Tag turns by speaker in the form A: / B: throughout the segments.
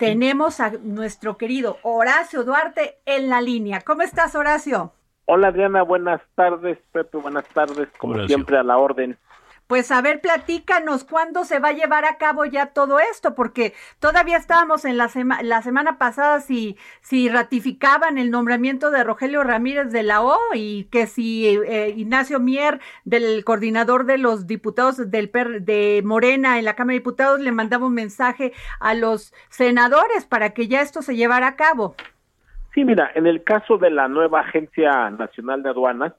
A: Tenemos a nuestro querido Horacio Duarte en la línea. ¿Cómo estás, Horacio?
B: Hola, Adriana. Buenas tardes, Pepe. Buenas tardes. Como
C: Horacio.
B: siempre, a la orden.
A: Pues a ver, platícanos cuándo se va a llevar a cabo ya todo esto, porque todavía estábamos en la, la semana pasada si, si ratificaban el nombramiento de Rogelio Ramírez de la O y que si eh, Ignacio Mier, del coordinador de los diputados del per- de Morena en la Cámara de Diputados, le mandaba un mensaje a los senadores para que ya esto se llevara a cabo.
B: Sí, mira, en el caso de la nueva Agencia Nacional de Aduanas,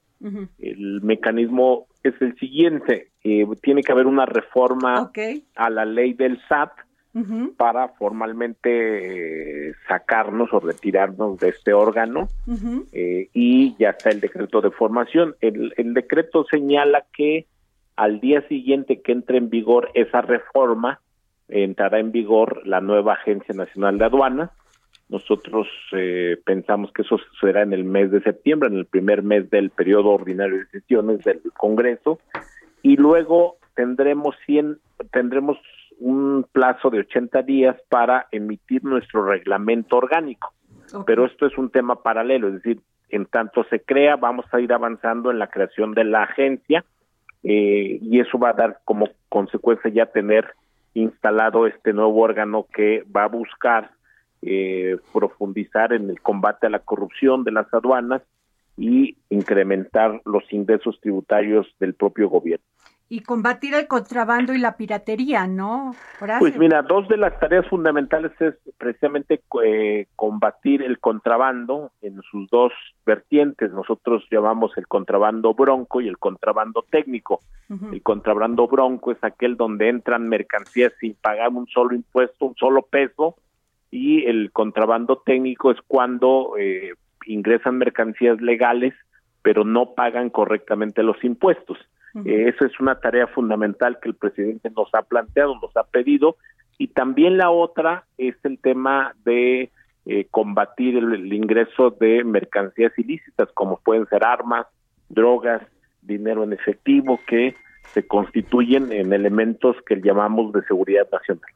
B: El mecanismo es el siguiente. Eh, tiene que haber una reforma a la ley del SAT para formalmente eh, sacarnos o retirarnos de este órgano eh, y ya está el decreto de formación. El, el decreto señala que al día siguiente que entre en vigor esa reforma, entrará en vigor la nueva Agencia Nacional de Aduanas. Nosotros eh, pensamos que eso será en el mes de septiembre, en el primer mes del periodo ordinario de sesiones del Congreso, y luego tendremos 100, tendremos un plazo de 80 días para emitir nuestro reglamento orgánico. Pero esto es un tema paralelo, es decir, en tanto se crea, vamos a ir avanzando en la creación de la agencia eh, y eso va a dar como consecuencia ya tener instalado este nuevo órgano que va a buscar eh, profundizar en el combate a la corrupción de las aduanas y incrementar los ingresos tributarios del propio gobierno.
A: Y combatir el contrabando y la piratería, ¿no? Horacio?
B: Pues mira, dos de las tareas fundamentales es precisamente eh, combatir el contrabando en sus dos vertientes. Nosotros llamamos el contrabando bronco y el contrabando técnico. El contrabando bronco es aquel donde entran mercancías sin pagar un solo impuesto, un solo peso, y el contrabando técnico es cuando eh, ingresan mercancías legales, pero no pagan correctamente los impuestos.
A: Ujú.
B: Eh, esa es una tarea fundamental que el presidente nos ha planteado, nos ha pedido. Y también la otra es el tema de eh, combatir el, el ingreso de mercancías ilícitas, como pueden ser armas, drogas, dinero en efectivo, que se constituyen en elementos que llamamos de seguridad nacional.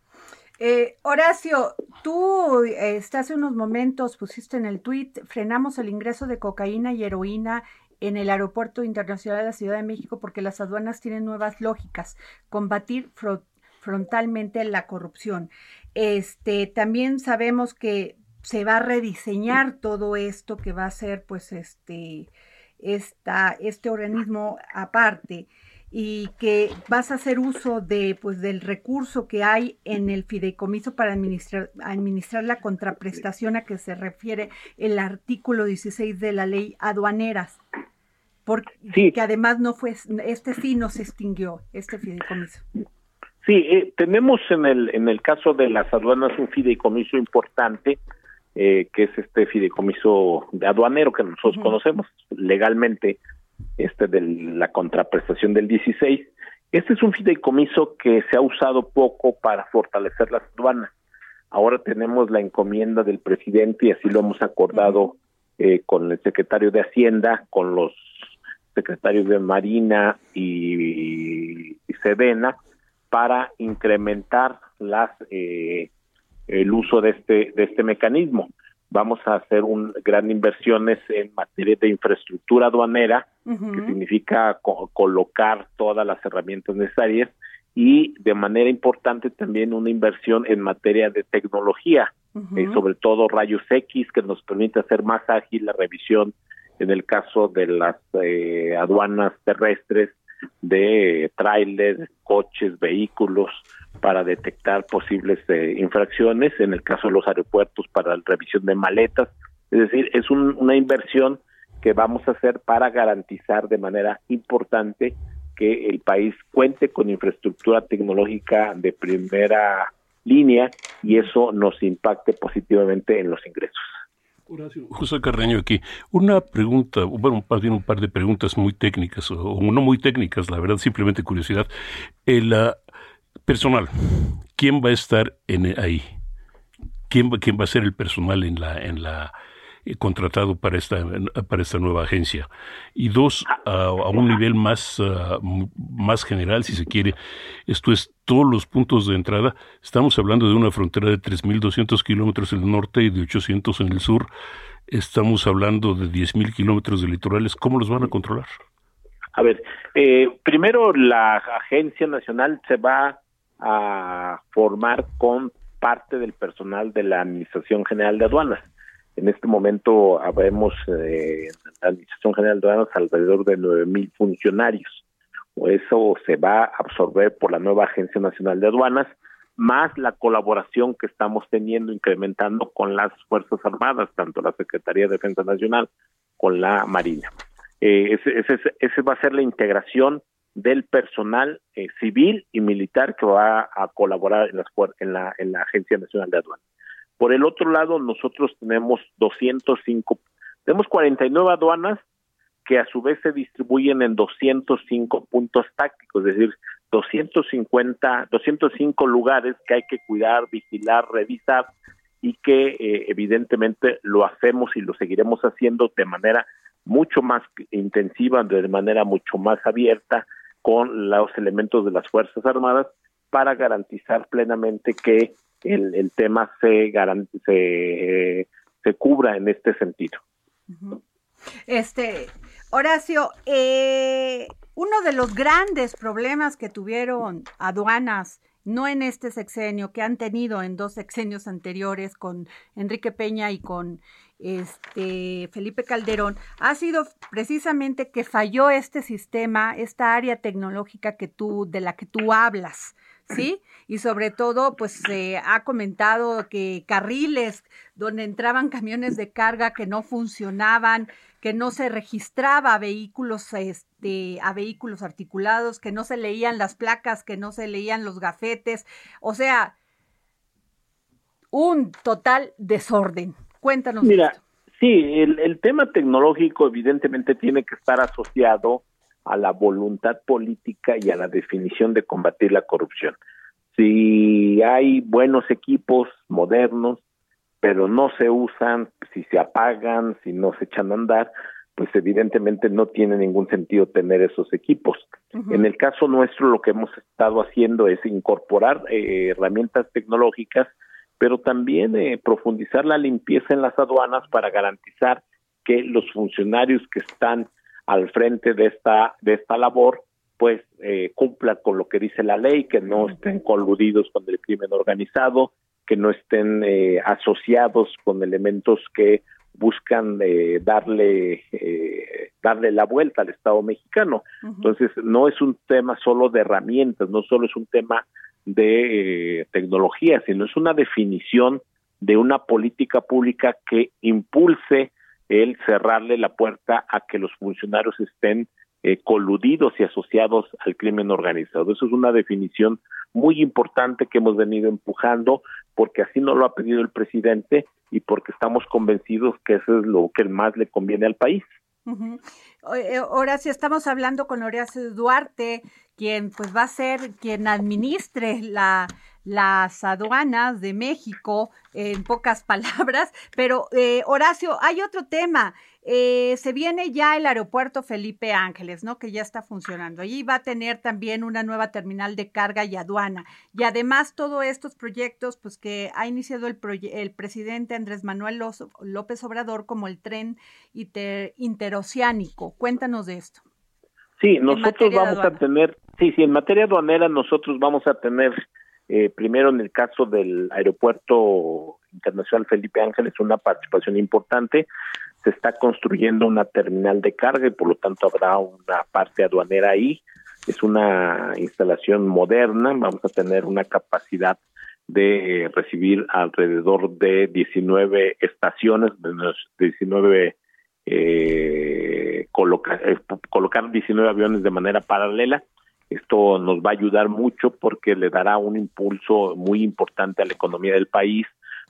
A: Eh, Horacio, tú eh, este, hace unos momentos pusiste en el tuit, frenamos el ingreso de cocaína y heroína en el Aeropuerto Internacional de la Ciudad de México porque las aduanas tienen nuevas lógicas, combatir fro- frontalmente la corrupción. Este, también sabemos que se va a rediseñar todo esto que va a ser pues este esta, este organismo aparte y que vas a hacer uso de pues del recurso que hay en el fideicomiso para administrar administrar la contraprestación a que se refiere el artículo 16 de la ley aduaneras. Porque
B: Sí.
A: que además no fue este sí no se extinguió este fideicomiso.
B: Sí, eh, tenemos en el en el caso de las aduanas un fideicomiso importante eh, que es este fideicomiso de aduanero que nosotros conocemos legalmente, este de la contraprestación del 16. Este es un fideicomiso que se ha usado poco para fortalecer las aduanas. Ahora tenemos la encomienda del presidente y así lo hemos acordado eh, con el secretario de Hacienda, con los secretarios de Marina y, y Sedena para incrementar las eh, el uso de este de este mecanismo. Vamos a hacer un gran inversiones en materia de infraestructura aduanera, que significa co- colocar todas las herramientas necesarias y de manera importante también una inversión en materia de tecnología, eh, sobre todo rayos X que nos permite hacer más ágil la revisión en el caso de las eh, aduanas terrestres de trailers, coches, vehículos para detectar posibles eh, infracciones, en el caso de los aeropuertos para la revisión de maletas, es decir, es un- una inversión que vamos a hacer para garantizar de manera importante que el país cuente con infraestructura tecnológica de primera línea y eso nos impacte positivamente en los ingresos.
C: Horacio. José Carreño aquí. Una pregunta, bueno, más un par de preguntas muy técnicas, o, no muy técnicas, la verdad, simplemente curiosidad. El ah, personal, ¿quién va a estar en, ahí? ¿Quién, ¿Quién va a ser el personal en la, en la eh, contratado para esta, para esta nueva agencia. Y dos, a, un nivel más, ah, más general, si se quiere, esto es todos los puntos de entrada. Estamos hablando de una frontera de 3.200 kilómetros en el norte y de 800 en el sur. Estamos hablando de 10.000 kilómetros de litorales. ¿Cómo los van a controlar?
B: A ver, eh, primero la Agencia Nacional se va a formar con parte del personal de la Administración General de Aduanas. En este momento habemos eh, en la Administración General de Aduanas alrededor de nueve mil funcionarios. Eso se va a absorber por la nueva Agencia Nacional de Aduanas, más la colaboración que estamos teniendo, incrementando con las Fuerzas Armadas, tanto la Secretaría de Defensa Nacional con la Marina. Eh, ese, ese, va a ser la integración del personal eh, civil y militar que va a colaborar en, las, en, la, en la Agencia Nacional de Aduanas. Por el otro lado, nosotros tenemos 205, tenemos 49 aduanas que a su vez se distribuyen en 205 puntos tácticos, es decir, 250, 205 lugares que hay que cuidar, vigilar, revisar y que eh, evidentemente lo hacemos y lo seguiremos haciendo de manera mucho más intensiva, de manera mucho más abierta con los elementos de las Fuerzas Armadas para garantizar plenamente que el, tema se, se, se cubra en este sentido.
A: Este, Horacio, eh, uno de los grandes problemas que tuvieron aduanas, no en este sexenio, que han tenido en dos sexenios anteriores con Enrique Peña y con este Felipe Calderón, ha sido precisamente que falló este sistema, esta área tecnológica que tú, de la que tú hablas. ¿Sí? Y sobre todo, pues se ha comentado que carriles donde entraban camiones de carga que no funcionaban, que no se registraba a vehículos, este, a vehículos articulados, que no se leían las placas, que no se leían los gafetes, o sea, un total desorden. Cuéntanos.
B: Mira, sí, el, el tema tecnológico evidentemente tiene que estar asociado a la voluntad política y a la definición de combatir la corrupción. Si hay buenos equipos modernos, pero no se usan, si se apagan, si no se echan a andar, pues evidentemente no tiene ningún sentido tener esos equipos. En el caso nuestro lo que hemos estado haciendo es incorporar eh, herramientas tecnológicas, pero también eh, profundizar la limpieza en las aduanas para garantizar que los funcionarios que están al frente de esta de esta labor pues eh, cumpla con lo que dice la ley, que no estén coludidos con el crimen organizado, que no estén eh, asociados con elementos que buscan eh, darle eh, darle la vuelta al Estado mexicano. Entonces, no es un tema solo de herramientas, no solo es un tema de eh, tecnología, sino es una definición de una política pública que impulse el cerrarle la puerta a que los funcionarios estén eh, coludidos y asociados al crimen organizado. Eso es una definición muy importante que hemos venido empujando porque así no lo ha pedido el presidente y porque estamos convencidos que eso es lo que más le conviene al país.
A: Ahora sí estamos hablando con Horacio Duarte, quien pues va a ser quien administre la las aduanas de México, en pocas palabras. Pero, eh, Horacio, hay otro tema. Eh, se viene ya el aeropuerto Felipe Ángeles, ¿no? Que ya está funcionando. Allí va a tener también una nueva terminal de carga y aduana. Y además todos estos proyectos, pues que ha iniciado el, el presidente Andrés Manuel López Obrador como el tren interoceánico. Cuéntanos de esto.
B: Sí, nosotros vamos a tener, sí, sí, en materia aduanera nosotros vamos a tener eh, primero, en el caso del Aeropuerto Internacional Felipe Ángeles, una participación importante. Se está construyendo una terminal de carga y por lo tanto habrá una parte aduanera ahí. Es una instalación moderna, vamos a tener una capacidad de recibir alrededor de 19 estaciones, de 19 eh, colocar, eh, colocar 19 aviones de manera paralela. Esto nos va a ayudar mucho porque le dará un impulso muy importante a la economía del país,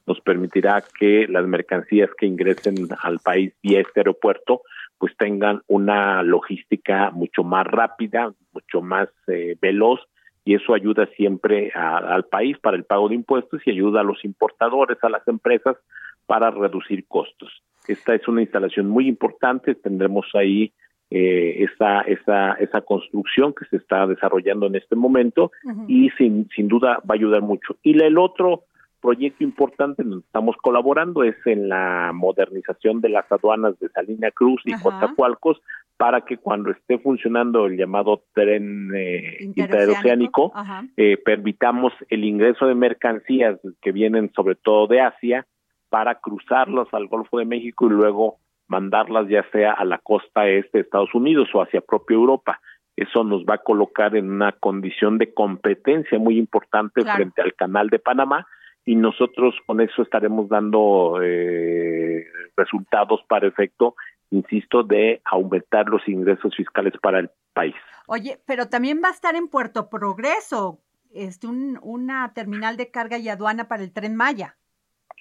B: nos permitirá que las mercancías que ingresen al país vía este aeropuerto pues tengan una logística mucho más rápida, mucho más eh, veloz y eso ayuda siempre al país para el pago de impuestos y ayuda a los importadores, a las empresas para reducir costos. Esta es una instalación muy importante, tendremos ahí eh, esa, esa, esa construcción que se está desarrollando en este momento y sin, sin duda va a ayudar mucho. Y el otro proyecto importante en donde estamos colaborando es en la modernización de las aduanas de Salina Cruz y Coatzacoalcos para que cuando esté funcionando el llamado tren eh, interoceánico, eh, permitamos el ingreso de mercancías que vienen sobre todo de Asia para cruzarlas al Golfo de México y luego mandarlas ya sea a la costa este de Estados Unidos o hacia propia Europa. Eso nos va a colocar en una condición de competencia muy importante frente al canal de Panamá y nosotros con eso estaremos dando eh, resultados para efecto, insisto, de aumentar los ingresos fiscales para el país.
A: Oye, pero también va a estar en Puerto Progreso, este, un, una terminal de carga y aduana para el tren Maya.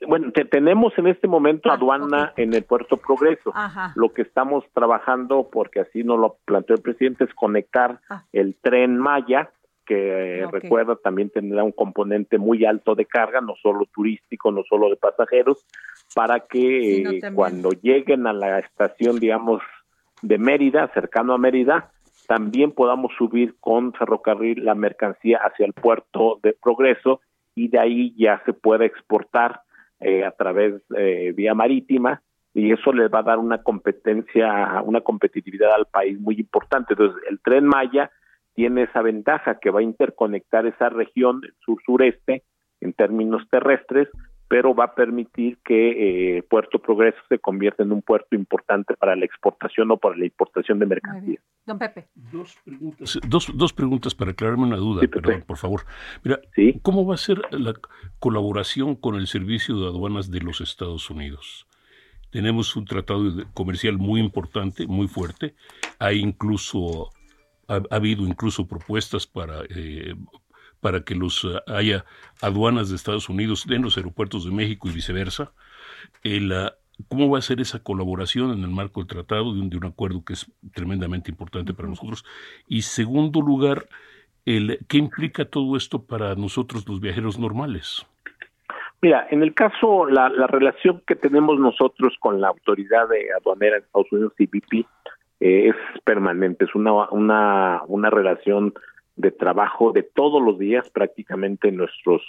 B: Bueno, tenemos en este momento ah, aduana en el Puerto Progreso. Lo que estamos trabajando, porque así nos lo planteó el presidente, es conectar ah. el tren Maya que recuerda también tendrá un componente muy alto de carga, no solo turístico, no solo de pasajeros, para que eh, cuando lleguen a la estación, digamos, de Mérida, cercano a Mérida, también podamos subir con ferrocarril la mercancía hacia el puerto de Progreso y de ahí ya se puede exportar eh, a través eh, vía marítima y eso les va a dar una competencia, una competitividad al país muy importante. Entonces, el tren Maya tiene esa ventaja que va a interconectar esa región sur-sureste en términos terrestres, pero va a permitir que eh, Puerto Progreso se convierta en un puerto importante para la exportación o para la importación de mercancías.
A: Don Pepe.
C: Dos preguntas, dos, preguntas para aclararme una duda, perdón, por favor. Mira, ¿cómo va a ser la colaboración con el Servicio de Aduanas de los Estados Unidos? Tenemos un tratado comercial muy importante, muy fuerte. Hay incluso ha, habido incluso propuestas para, eh, para que los eh, haya aduanas de Estados Unidos en los aeropuertos de México y viceversa. El, ¿Cómo va a ser esa colaboración en el marco del tratado, de un, de un acuerdo que es tremendamente importante para nosotros? Y segundo lugar, el, ¿qué implica todo esto para nosotros los viajeros normales?
B: Mira, en el caso, la, la relación que tenemos nosotros con la autoridad de aduanera de Estados Unidos, CBP, eh, es permanente, es una, una, una relación de trabajo de todos los días, prácticamente nuestros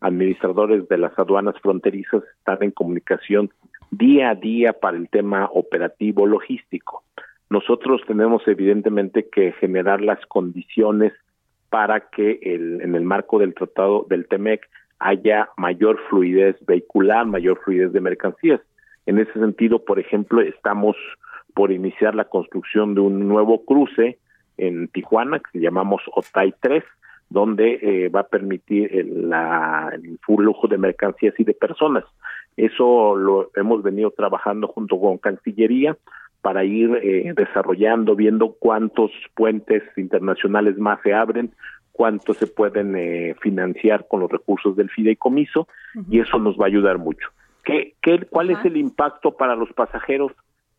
B: administradores de las aduanas fronterizas están en comunicación día a día para el tema operativo logístico. Nosotros tenemos evidentemente que generar las condiciones para que el, en el marco del tratado del TEMEC haya mayor fluidez vehicular, mayor fluidez de mercancías. En ese sentido, por ejemplo, estamos por iniciar la construcción de un nuevo cruce en Tijuana que llamamos OTAI 3, donde eh, va a permitir el, la, el flujo de mercancías y de personas. Eso lo hemos venido trabajando junto con Cancillería para ir eh, desarrollando, viendo cuántos puentes internacionales más se abren, cuántos se pueden eh, financiar con los recursos del fideicomiso y eso nos va a ayudar mucho. ¿Qué, qué, ¿Cuál es el impacto para los pasajeros?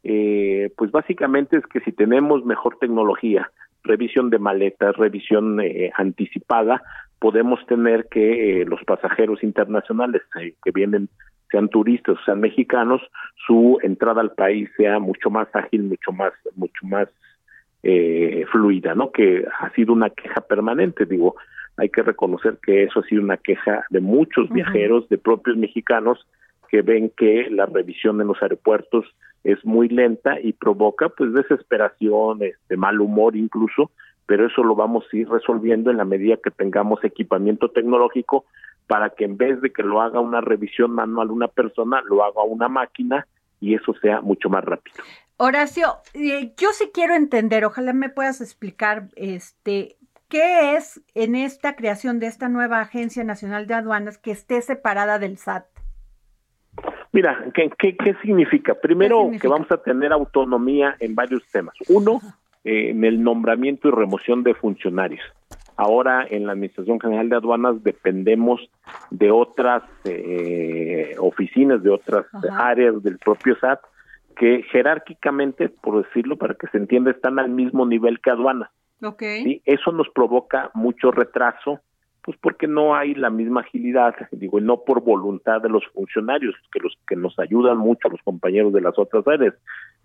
B: Eh, pues básicamente es que si tenemos mejor tecnología, revisión de maletas, revisión eh, anticipada, podemos tener que eh, los pasajeros internacionales que vienen, sean turistas o sean mexicanos, su entrada al país sea mucho más ágil, mucho más, mucho más fluida, ¿no? Que ha sido una queja permanente, digo, hay que reconocer que eso ha sido una queja de muchos viajeros, de propios mexicanos, que ven que la revisión en los aeropuertos es muy lenta y provoca pues desesperación, este mal humor incluso, pero eso lo vamos a ir resolviendo en la medida que tengamos equipamiento tecnológico para que en vez de que lo haga una revisión manual una persona, lo haga una máquina y eso sea mucho más rápido.
A: Horacio, eh, yo sí quiero entender, ojalá me puedas explicar este qué es en esta creación de esta nueva Agencia Nacional de Aduanas que esté separada del SAT.
B: Mira, ¿qué, qué, significa? Primero, que vamos a tener autonomía en varios temas. Uno, eh, en el nombramiento y remoción de funcionarios. Ahora en la Administración General de Aduanas dependemos de otras eh, oficinas, de otras áreas del propio SAT, que jerárquicamente, por decirlo, para que se entienda, están al mismo nivel que aduanas.
A: Okay.
B: Eso nos provoca mucho retraso, pues porque no hay la misma agilidad, digo, no por voluntad de los funcionarios, que los que nos ayudan mucho a los compañeros de las otras áreas,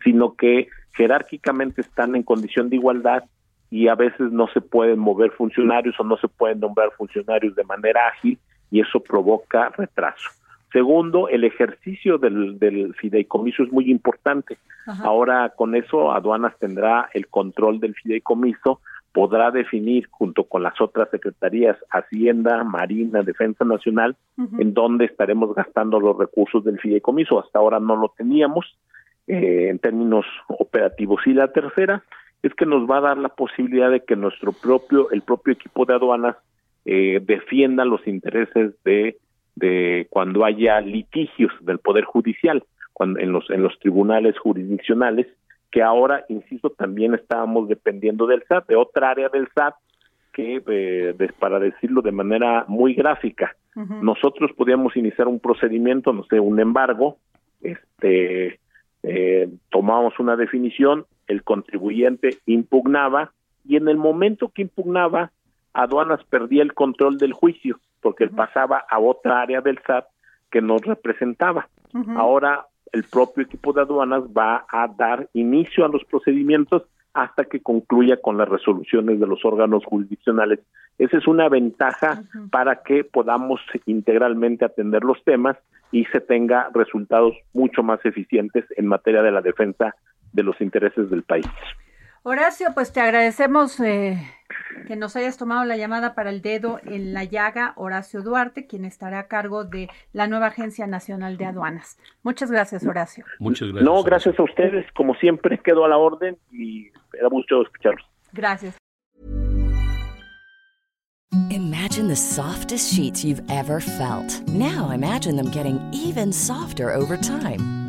B: sino que jerárquicamente están en condición de igualdad y a veces no se pueden mover funcionarios o no se pueden nombrar funcionarios de manera ágil y eso provoca retraso. Segundo, el ejercicio del, del fideicomiso es muy importante. Ahora con eso aduanas tendrá el control del fideicomiso, podrá definir junto con las otras secretarías, Hacienda, Marina, Defensa Nacional, en dónde estaremos gastando los recursos del fideicomiso. Hasta ahora no lo teníamos eh, en términos operativos. Y la tercera es que nos va a dar la posibilidad de que nuestro propio, el propio equipo de aduanas eh, defienda los intereses de de cuando haya litigios del poder judicial cuando en los en los tribunales jurisdiccionales que ahora insisto también estábamos dependiendo del SAT de otra área del SAT que eh, para decirlo de manera muy gráfica nosotros podíamos iniciar un procedimiento no sé un embargo este eh, tomamos una definición el contribuyente impugnaba y en el momento que impugnaba aduanas perdía el control del juicio porque él pasaba a otra área del SAT que nos representaba. Ahora el propio equipo de aduanas va a dar inicio a los procedimientos hasta que concluya con las resoluciones de los órganos jurisdiccionales. Esa es una ventaja para que podamos integralmente atender los temas y se tenga resultados mucho más eficientes en materia de la defensa de los intereses del país.
A: Horacio, pues te agradecemos eh, que nos hayas tomado la llamada para el dedo en la llaga, Horacio Duarte, quien estará a cargo de la nueva Agencia Nacional de Aduanas. Muchas gracias, Horacio.
C: Muchas gracias.
B: No, gracias a ustedes. Como siempre, quedo a la orden y me da mucho escucharlos.
A: Gracias.
D: Imagine the softest sheets you've ever felt. Now imagine them getting even softer over time.